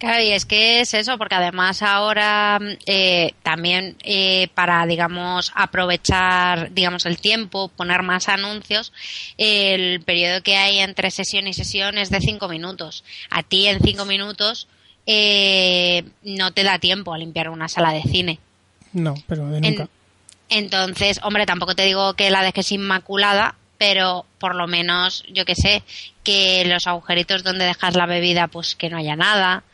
Claro, y es que es eso, porque además ahora eh, también eh, para, digamos, aprovechar, digamos, el tiempo, poner más anuncios, el periodo que hay entre sesión y sesión es de cinco minutos. A ti en cinco minutos eh, no te da tiempo a limpiar una sala de cine. No, pero de nunca. En, entonces, hombre, tampoco te digo que la dejes inmaculada, pero por lo menos, yo que sé, que los agujeritos donde dejas la bebida, pues que no haya nada,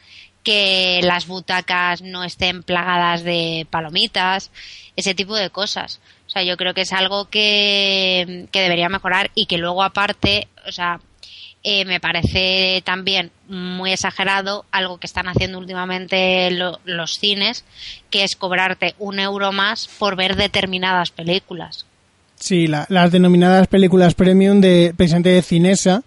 que las butacas no estén plagadas de palomitas, ese tipo de cosas. O sea, yo creo que es algo que, que debería mejorar y que luego aparte, o sea, eh, me parece también muy exagerado algo que están haciendo últimamente lo, los cines, que es cobrarte un euro más por ver determinadas películas. Sí, la, las denominadas películas premium de precisamente de Cinesa,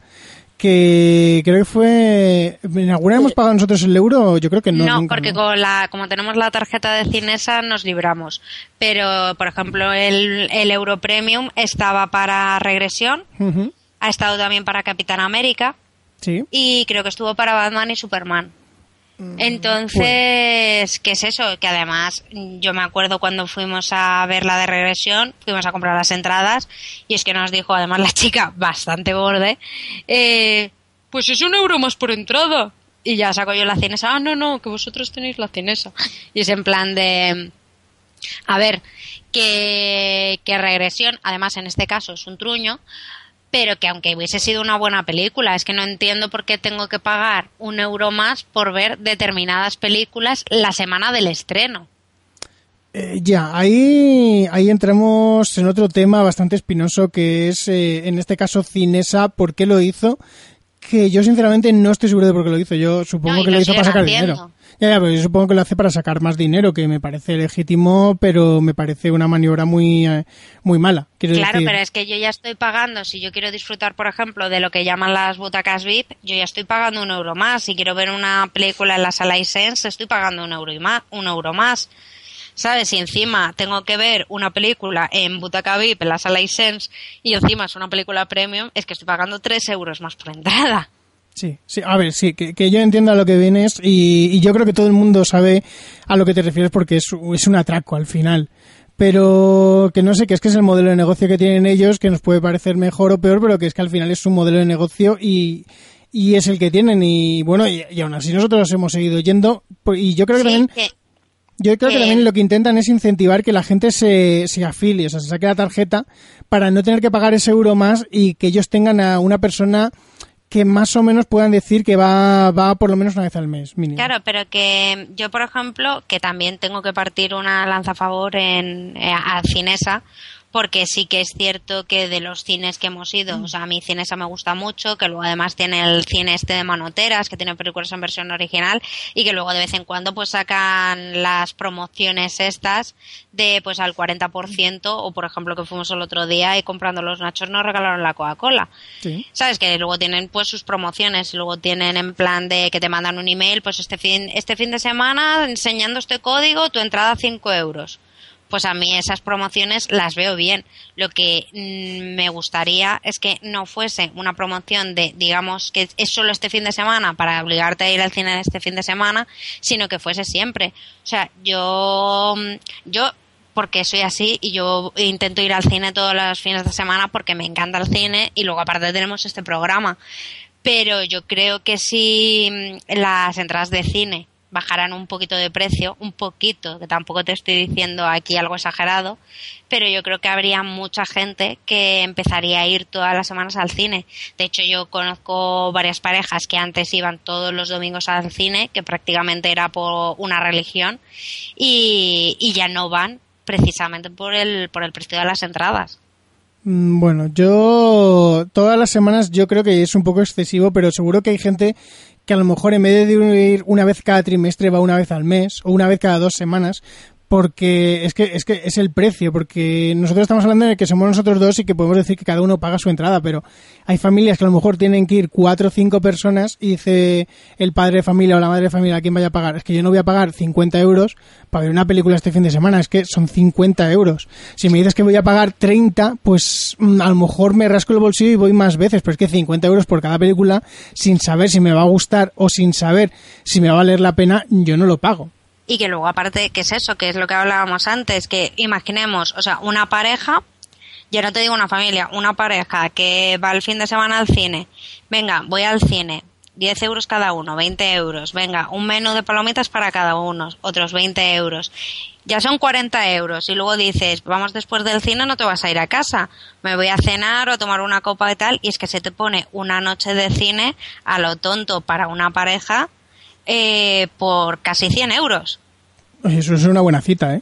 que creo que fue en alguna hemos pagado nosotros el euro yo creo que no no nunca, porque ¿no? con la como tenemos la tarjeta de Cinesa nos libramos. Pero por ejemplo el, el euro premium estaba para regresión uh -huh. ha estado también para Capitán América sí. y creo que estuvo para Batman y Superman entonces, pues. ¿qué es eso? Que además, yo me acuerdo cuando fuimos a ver la de regresión, fuimos a comprar las entradas y es que nos dijo, además la chica, bastante borde, eh, pues es un euro más por entrada. Y ya saco yo la cinesa, ah, no, no, que vosotros tenéis la cinesa. Y es en plan de, a ver, que, que regresión, además en este caso es un truño, pero que aunque hubiese sido una buena película, es que no entiendo por qué tengo que pagar un euro más por ver determinadas películas la semana del estreno. Eh, ya, ahí, ahí entramos en otro tema bastante espinoso que es, eh, en este caso, Cinesa, ¿por qué lo hizo? Que yo sinceramente no estoy seguro de por qué lo hizo. Yo supongo que lo, hizo para sacar dinero. Ya, ya, pero yo supongo que lo hace para sacar más dinero, que me parece legítimo, pero me parece una maniobra muy, eh, muy mala. claro, pero es que yo ya estoy pagando, si yo quiero disfrutar, por ejemplo, de lo que llaman las butacas VIP, yo ya estoy pagando un euro más. Si quiero ver una película en la sala iSense, estoy pagando un euro, y más, un euro más. ¿Sabes? Si encima tengo que ver una película en Butaca VIP, en la sala iSense, y encima es una película premium, es que estoy pagando 3 euros más por entrada. Sí, sí, a ver, sí, que, yo entienda lo que vienes y, y, yo creo que todo el mundo sabe a lo que te refieres porque es, es un atraco al final. Pero que no sé, que es que es el modelo de negocio que tienen ellos, que nos puede parecer mejor o peor, pero que es que al final es su modelo de negocio y, y es el que tienen. Y bueno, y, aún así nosotros hemos seguido yendo. Y yo creo que también. Yo creo que también lo que intentan es incentivar que la gente se, se afilie, o sea, se saque la tarjeta para no tener que pagar ese euro más y que ellos tengan a una persona que más o menos puedan decir que va, va por lo menos una vez al mes, mínimo. Claro, pero que yo, por ejemplo, que también tengo que partir una lanza a favor en, eh, a Cinesa, porque sí que es cierto que de los cines que hemos ido, o sea, a mí Cinesa me gusta mucho, que luego además tiene el cine este de Manoteras, que tiene películas en versión original y que luego de vez en cuando pues sacan las promociones estas de pues al 40% o por ejemplo que fuimos el otro día y comprando los nachos nos regalaron la Coca-Cola. Sí. ¿Sabes? Que luego tienen pues sus promociones, luego tienen en plan de que te mandan un email, pues este fin, este fin de semana enseñando este código, tu entrada 5 euros pues a mí esas promociones las veo bien. Lo que mm, me gustaría es que no fuese una promoción de, digamos, que es solo este fin de semana para obligarte a ir al cine este fin de semana, sino que fuese siempre. O sea, yo, mm, yo porque soy así y yo intento ir al cine todos los fines de semana porque me encanta el cine y luego aparte tenemos este programa. Pero yo creo que si mm, las entradas de cine bajarán un poquito de precio, un poquito, que tampoco te estoy diciendo aquí algo exagerado, pero yo creo que habría mucha gente que empezaría a ir todas las semanas al cine. De hecho, yo conozco varias parejas que antes iban todos los domingos al cine, que prácticamente era por una religión, y, y ya no van precisamente por el, por el precio de las entradas. Mm, bueno, yo todas las semanas yo creo que es un poco excesivo, pero seguro que hay gente que a lo mejor en vez de ir una vez cada trimestre va una vez al mes o una vez cada dos semanas, porque es que, es que es el precio, porque nosotros estamos hablando de que somos nosotros dos y que podemos decir que cada uno paga su entrada, pero hay familias que a lo mejor tienen que ir cuatro o cinco personas y dice el padre de familia o la madre de familia a quién vaya a pagar. Es que yo no voy a pagar 50 euros para ver una película este fin de semana, es que son 50 euros. Si me dices que voy a pagar 30, pues mm, a lo mejor me rasco el bolsillo y voy más veces, pero es que 50 euros por cada película, sin saber si me va a gustar o sin saber si me va a valer la pena, yo no lo pago y que luego aparte, ¿qué es eso? Que es lo que hablábamos antes, que imaginemos, o sea, una pareja, ya no te digo una familia, una pareja que va el fin de semana al cine, venga, voy al cine, 10 euros cada uno, 20 euros, venga, un menú de palomitas para cada uno, otros 20 euros. Ya son 40 euros y luego dices, vamos después del cine, no te vas a ir a casa, me voy a cenar o a tomar una copa y tal, y es que se te pone una noche de cine a lo tonto para una pareja eh, por casi 100 euros. Eso es una buena cita, ¿eh?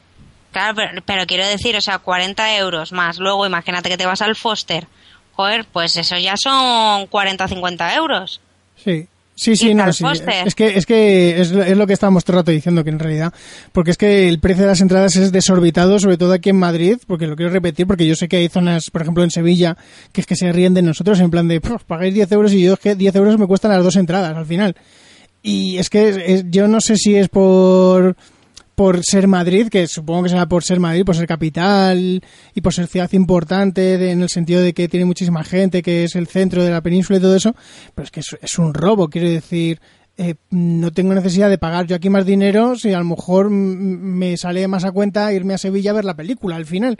Claro, pero, quiero decir, o sea, 40 euros más. Luego, imagínate que te vas al Foster. Joder, pues eso ya son 40 o 50 euros. Sí. Sí, sí, no, sí. Es que, es que es, lo que estábamos todo el rato diciendo, que en realidad, porque es que el precio de las entradas es desorbitado, sobre todo aquí en Madrid, porque lo quiero repetir, porque yo sé que hay zonas, por ejemplo en Sevilla, que es que se ríen de nosotros en plan de, pagáis 10 euros y yo es que 10 euros me cuestan las dos entradas al final. Y es que yo no sé si es por por ser Madrid, que supongo que será por ser Madrid, por ser capital y por ser ciudad importante en el sentido de que tiene muchísima gente, que es el centro de la península y todo eso, pero es que es, un robo, quiero decir, eh, no tengo necesidad de pagar yo aquí más dinero si a lo mejor me sale más a cuenta irme a Sevilla a ver la película al final.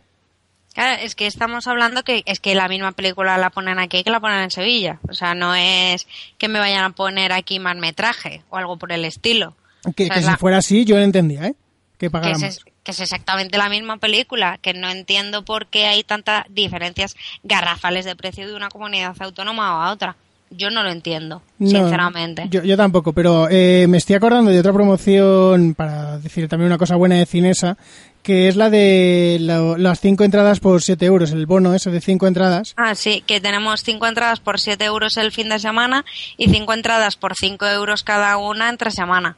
Claro, es que estamos hablando que es que la misma película la ponen aquí que la ponen en Sevilla. O sea, no es que me vayan a poner aquí más metraje o algo por el estilo. Que, si fuera así, yo lo entendía, ¿eh? Que, es, que es exactamente la misma película, que no entiendo por qué hay tantas diferencias garrafales de precio de una comunidad autónoma a otra. Yo no lo entiendo, sinceramente. Yo, yo, tampoco, pero eh, me estoy acordando de otra promoción, para decir también una cosa buena de Cinesa, que es la de las cinco entradas por 7 euros, el bono ese de cinco entradas. Ah, sí, que tenemos cinco entradas por 7 euros el fin de semana y cinco entradas por 5 euros cada una entre semana.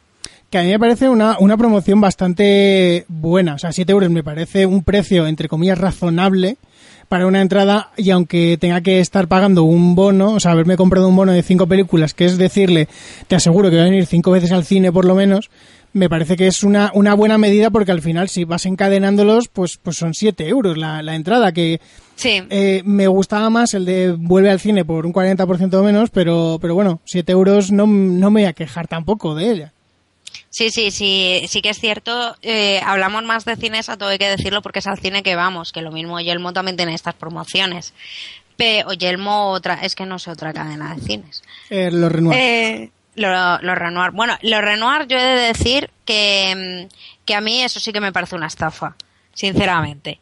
Que a mí me parece una, una promoción bastante buena, o sea, 7 euros me parece un precio, entre comillas, razonable para una entrada y aunque tenga que estar pagando un bono, o sea, haberme comprado un bono de cinco películas, que es decirle, te aseguro que voy a venir cinco veces al cine por lo menos, me parece que es una, una buena medida porque al final si vas encadenándolos, pues, pues son 7 euros la, la entrada, que sí. eh, me gustaba más el de vuelve al cine por un 40% menos, pero, pero bueno, 7 euros no, no me voy a quejar tampoco de ella. Sí, sí, sí, sí que es cierto. Eh, hablamos más de cines, a todo hay que decirlo, porque es al cine que vamos, que lo mismo Yelmo también tiene estas promociones. Pero Yelmo otra, es que no sé otra cadena de cines. Eh, los Renoir. Eh, los lo Renoir. Bueno, los Renoir yo he de decir que, que a mí eso sí que me parece una estafa, sinceramente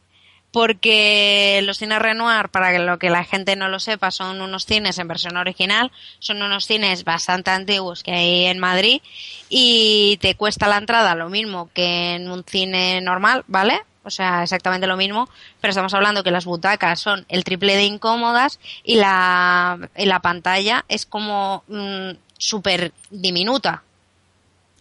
porque los cines Renoir, para que lo que la gente no lo sepa, son unos cines en versión original, son unos cines bastante antiguos que hay en Madrid y te cuesta la entrada lo mismo que en un cine normal, ¿vale? O sea, exactamente lo mismo, pero estamos hablando que las butacas son el triple de incómodas y la, y la pantalla es como mm, súper diminuta.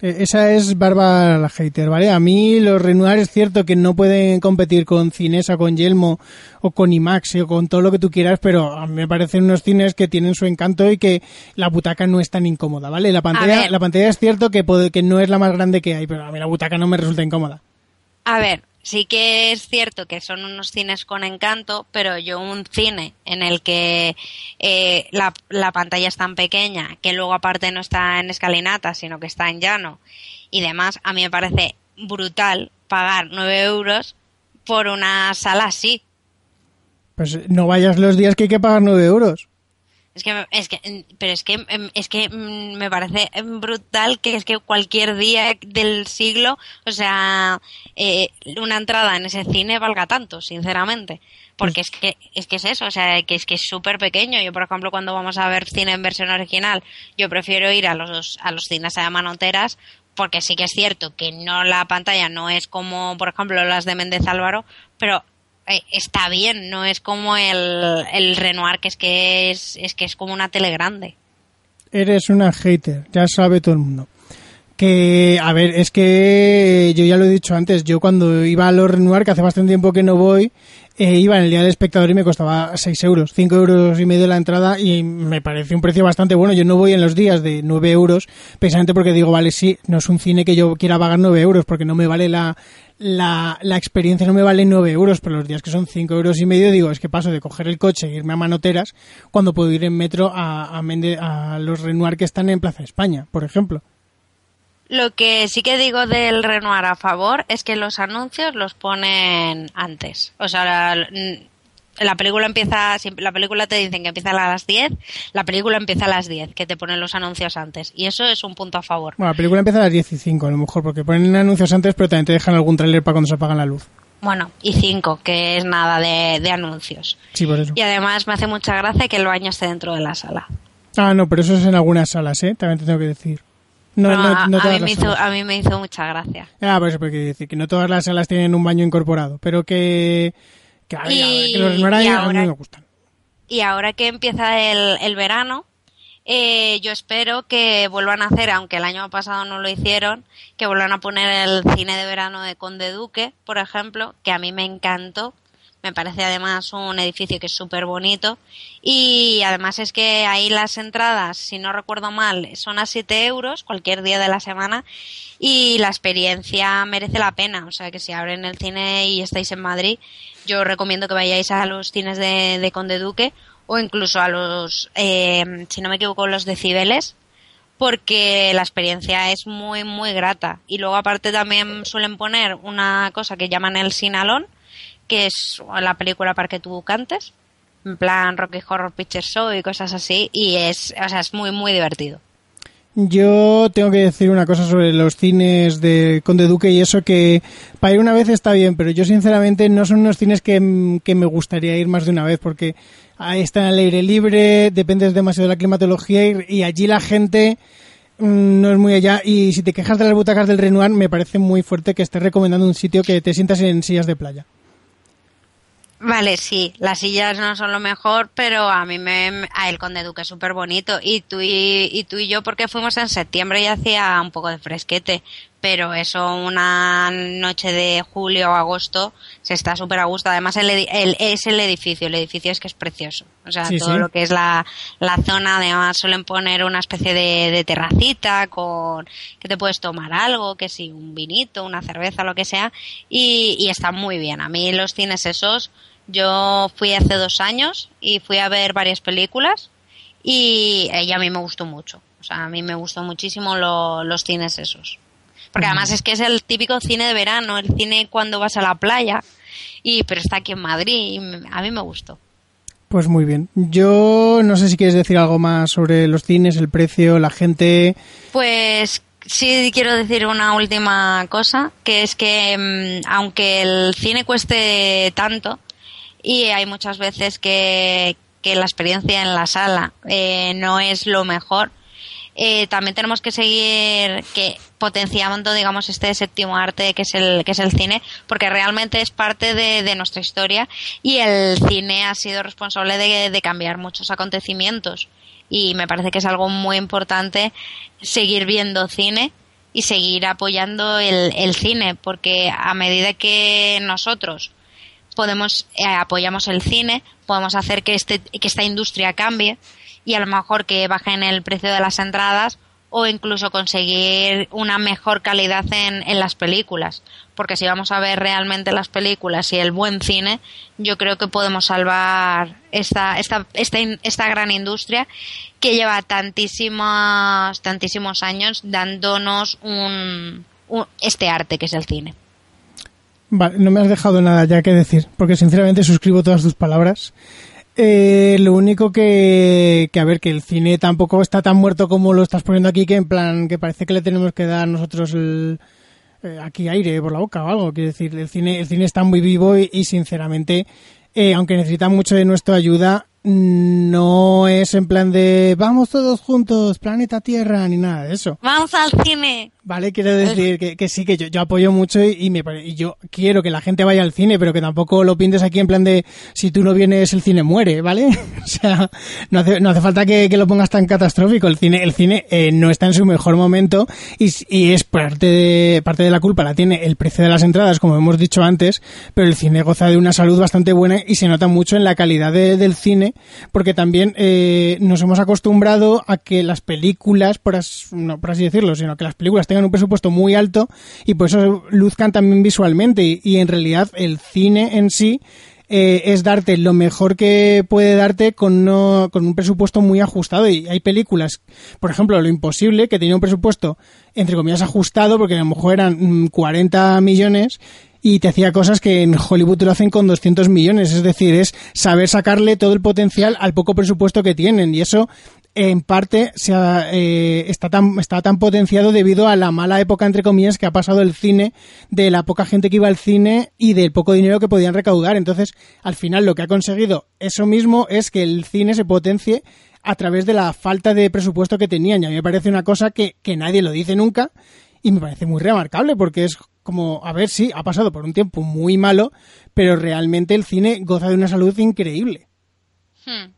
Eh, esa es Bárbara la hater, ¿vale? A mí los Renoir es cierto que no pueden competir con Cinesa, con Yelmo o con IMAX o con todo lo que tú quieras, pero a mí me parecen unos cines que tienen su encanto y que la butaca no es tan incómoda, ¿vale? La pantalla, la pantalla es cierto que, puede, que no es la más grande que hay, pero a mí la butaca no me resulta incómoda. A ver, sí que es cierto que son unos cines con encanto, pero yo un cine en el que eh, la, la, pantalla es tan pequeña, que luego aparte no está en escalinata, sino que está en llano y demás, a mí me parece brutal pagar 9 euros por una sala así. Pues no vayas los días que hay que pagar 9 euros. Es que, es que, pero es que, em, es que mm, me parece brutal que es que cualquier día del siglo, o sea, eh, una entrada en ese cine valga tanto, sinceramente. Porque es que, es que es eso, o sea, que es que es súper pequeño. Yo, por ejemplo, cuando vamos a ver cine en versión original, yo prefiero ir a los, a los cines a manoteras porque sí que es cierto que no la pantalla no es como, por ejemplo, las de Méndez Álvaro, pero eh, está bien, no es como el, el Renoir, que es que es, es que es como una tele grande. Eres una hater, ya sabe todo el mundo. Que, a ver, es que yo ya lo he dicho antes, yo cuando iba a los Renoir, que hace bastante tiempo que no voy, eh, iba en el día del espectador y me costaba 6 euros, 5 euros y medio la entrada y me parece un precio bastante bueno. Yo no voy en los días de 9 euros, precisamente porque digo, vale, sí, no es un cine que yo quiera pagar 9 euros, porque no me vale la, la, la experiencia, no me vale 9 euros, pero los días que son 5 euros y medio, digo, es que paso de coger el coche e irme a Manoteras cuando puedo ir en metro a, a, a los Renoir que están en Plaza España, por ejemplo. Lo que sí que digo del Renoir a favor es que los anuncios los ponen antes. O sea, la, la película empieza, la película te dicen que empieza a las 10, la película empieza a las 10, que te ponen los anuncios antes. Y eso es un punto a favor. Bueno, la película empieza a las 10 y 5, a lo mejor, porque ponen anuncios antes, pero también te dejan algún tráiler para cuando se apaga la luz. Bueno, y 5, que es nada de, de, anuncios. Sí, por eso. Y además me hace mucha gracia que el baño esté dentro de la sala. Ah, no, pero eso es en algunas salas, ¿eh? También te tengo que decir. No, no, no, a, mí me hizo, a, mí me hizo, mucha gracia. Ah, por eso porque decir que no todas las salas tienen un baño incorporado, pero que, que, a, y, que los no a mí me gustan. Y ahora que empieza el, el verano, eh, yo espero que vuelvan a hacer, aunque el año pasado no lo hicieron, que vuelvan a poner el cine de verano de Conde Duque, por ejemplo, que a mí me encantó. Me parece además un edificio que es súper bonito. Y además es que ahí las entradas, si no recuerdo mal, son a 7 euros cualquier día de la semana. Y la experiencia merece la pena. O sea que si abren el cine y estáis en Madrid, yo recomiendo que vayáis a los cines de, de Conde Duque o incluso a los, eh, si no me equivoco, los decibeles, porque la experiencia es muy, muy grata. Y luego aparte también suelen poner una cosa que llaman el sinalón, que es la película para que tú cantes, en plan Rocky Horror Picture Show y cosas así, y es, o sea, es muy, muy divertido. Yo tengo que decir una cosa sobre los cines de Conde Duque y eso que para ir una vez está bien, pero yo sinceramente no son unos cines que, que me gustaría ir más de una vez porque ahí está al aire libre, dependes demasiado de la climatología y, y allí la gente mm, no es muy allá. Y si te quejas de las butacas del Renoir, me parece muy fuerte que estés recomendando un sitio que te sientas en sillas de playa. Vale, sí, las sillas no son lo mejor, pero a mí me, a el Conde Duque es súper bonito. Y tú y, y tú y yo porque fuimos en septiembre y hacía un poco de fresquete, pero eso una noche de julio o agosto se está súper a gusto. Además el, el- es el edificio, el edificio es que es precioso. O sea, Sí, todo sí. lo que es la, la zona, además suelen poner una especie de, de terracita con que te puedes tomar algo, que si un vinito, una cerveza, lo que sea, y, y está muy bien. A mí los cines esos, yo fui hace dos años y fui a ver varias películas y, y a mí me gustó mucho. O sea, a mí me gustó muchísimo lo- los cines esos. Porque además es que es el típico cine de verano, el cine cuando vas a la playa, y pero está aquí en Madrid y me- a mí me gustó. Pues muy bien. Yo no sé si quieres decir algo más sobre los cines, el precio, la gente. Pues sí quiero decir una última cosa, que es que mm, aunque el cine cueste tanto y hay muchas veces que, que la experiencia en la sala eh, no es lo mejor, eh, también tenemos que seguir que potenciando digamos este séptimo arte que es el que es el cine porque realmente es parte de, de nuestra historia y el cine ha sido responsable de, de cambiar muchos acontecimientos. Y me parece que es algo muy importante seguir viendo cine y seguir apoyando el, el cine porque a medida que nosotros podemos eh, apoyamos el cine podemos hacer que este que esta industria cambie y a lo mejor que bajen el precio de las entradas o incluso conseguir una mejor calidad en, en las películas. Porque si vamos a ver realmente las películas y el buen cine yo creo que podemos salvar esta esta esta, esta gran industria que lleva tantísimos tantísimos años dándonos un- este arte que es el cine Vale, no me has dejado nada ya que decir, porque sinceramente suscribo todas tus palabras. Eh, lo único que, a ver, que el cine tampoco está tan muerto como lo estás poniendo aquí, que en plan, que parece que le tenemos que dar nosotros el, eh, aquí aire por la boca o algo. Quiero decir, el cine, el cine está muy vivo y, y sinceramente, eh, aunque necesita mucho de nuestra ayuda, no es en plan de vamos todos juntos, planeta Tierra, ni nada de eso. vamos al cine Vale, quiero decir que, que sí, que yo, yo apoyo mucho y, y me y yo quiero que la gente vaya al cine, pero que tampoco lo pintes aquí en plan de si tú no vienes el cine muere, ¿vale? o sea, no hace, no hace falta que, que lo pongas tan catastrófico. El cine, el cine eh, no está en su mejor momento y, y es parte de, parte de la culpa la tiene el precio de las entradas, como hemos dicho antes, pero el cine goza de una salud bastante buena y se nota mucho en la calidad de- del cine, porque también eh, nos hemos acostumbrado a que las películas, por, as- no por así decirlo, sino que las películas tengan un presupuesto muy alto y por eso luzcan también visualmente y, en realidad el cine en sí eh, es darte lo mejor que puede darte con, no, con un presupuesto muy ajustado. Y hay películas, por ejemplo, Lo Imposible, que tenía un presupuesto, entre comillas, ajustado, porque a lo mejor eran mm, 40 millones, y te hacía cosas que en Hollywood lo hacen con 200 millones. Es decir, es saber sacarle todo el potencial al poco presupuesto que tienen. Y eso, en parte, se ha, eh, está, tan, está tan potenciado debido a la mala época, entre comillas, que ha pasado el cine, de la poca gente que iba al cine y del poco dinero que podían recaudar. Entonces, al final, lo que ha conseguido eso mismo es que el cine se potencie a través de la falta de presupuesto que tenían. Y a mí me parece una cosa que, que nadie lo dice nunca y me parece muy remarcable porque es como, a ver, sí, ha pasado por un tiempo muy malo, pero realmente el cine goza de una salud increíble. Hmm.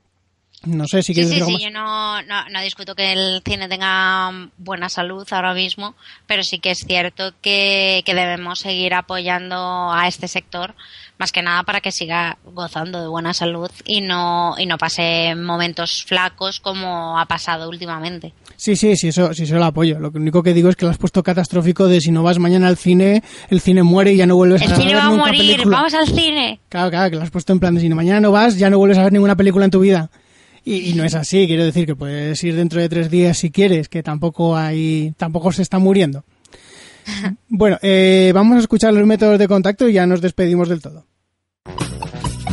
No sé si Sí, quieres sí, decir algo sí, más. yo no, no, no discuto que el cine tenga buena salud ahora mismo, pero sí que es cierto que, que debemos seguir apoyando a este sector, más que nada para que siga gozando de buena salud y no, y no pase momentos flacos como ha pasado últimamente. Sí, sí, sí, eso, sí, eso lo apoyo. Lo único que digo es que lo has puesto catastrófico de si no vas mañana al cine, el cine muere y ya no vuelves El a cine ver va a nunca morir, película. vamos al cine. Claro, claro, que lo has puesto en plan de si no mañana no vas, ya no vuelves a ver ninguna película en tu vida. Y, y no es así, quiero decir que puedes ir dentro de tres días si quieres, que tampoco hay, tampoco se está muriendo. Bueno, eh, vamos a escuchar los métodos de contacto y ya nos despedimos del todo.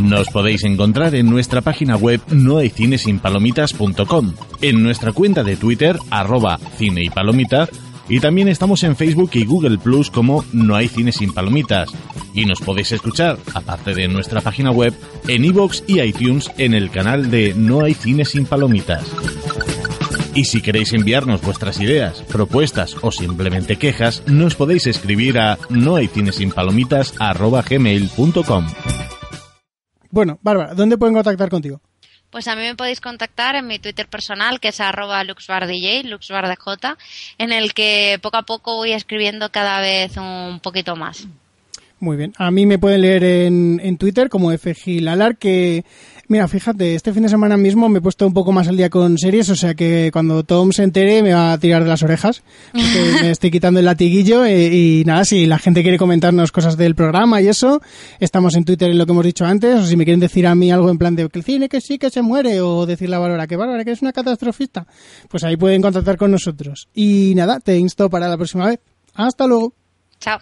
Nos podéis encontrar en nuestra página web nohaycinesinpalomitas.com, en nuestra cuenta de Twitter, arroba cine y palomitas, Y también estamos en Facebook y Google Plus como No hay cine sin palomitas. Y nos podéis escuchar, aparte de nuestra página web, en iVoox y iTunes en el canal de No hay cine sin palomitas. Y si queréis enviarnos vuestras ideas, propuestas o simplemente quejas, nos podéis escribir a nohaycinesinpalomitas.gmail.com Bueno, Bárbara, ¿dónde pueden contactar contigo? Pues a mí me podéis contactar en mi Twitter personal, que es arroba luxbardj, luxbardj, en el que poco a poco voy escribiendo cada vez un poquito más. Muy bien. A mí me pueden leer en, en Twitter como FGilalar, que Mira, fíjate, este fin de semana mismo me he puesto un poco más al día con series, o sea que cuando Tom se entere me va a tirar de las orejas, me estoy quitando el latiguillo eh, y, nada, si la gente quiere comentarnos cosas del programa y eso, estamos en Twitter en lo que hemos dicho antes, o si me quieren decir a mí algo en plan de que el cine que sí que se muere, o decirle a Bárbara que Bárbara que es una catastrofista, pues ahí pueden contactar con nosotros. Y nada, te insto para la próxima vez. Hasta luego. Chao.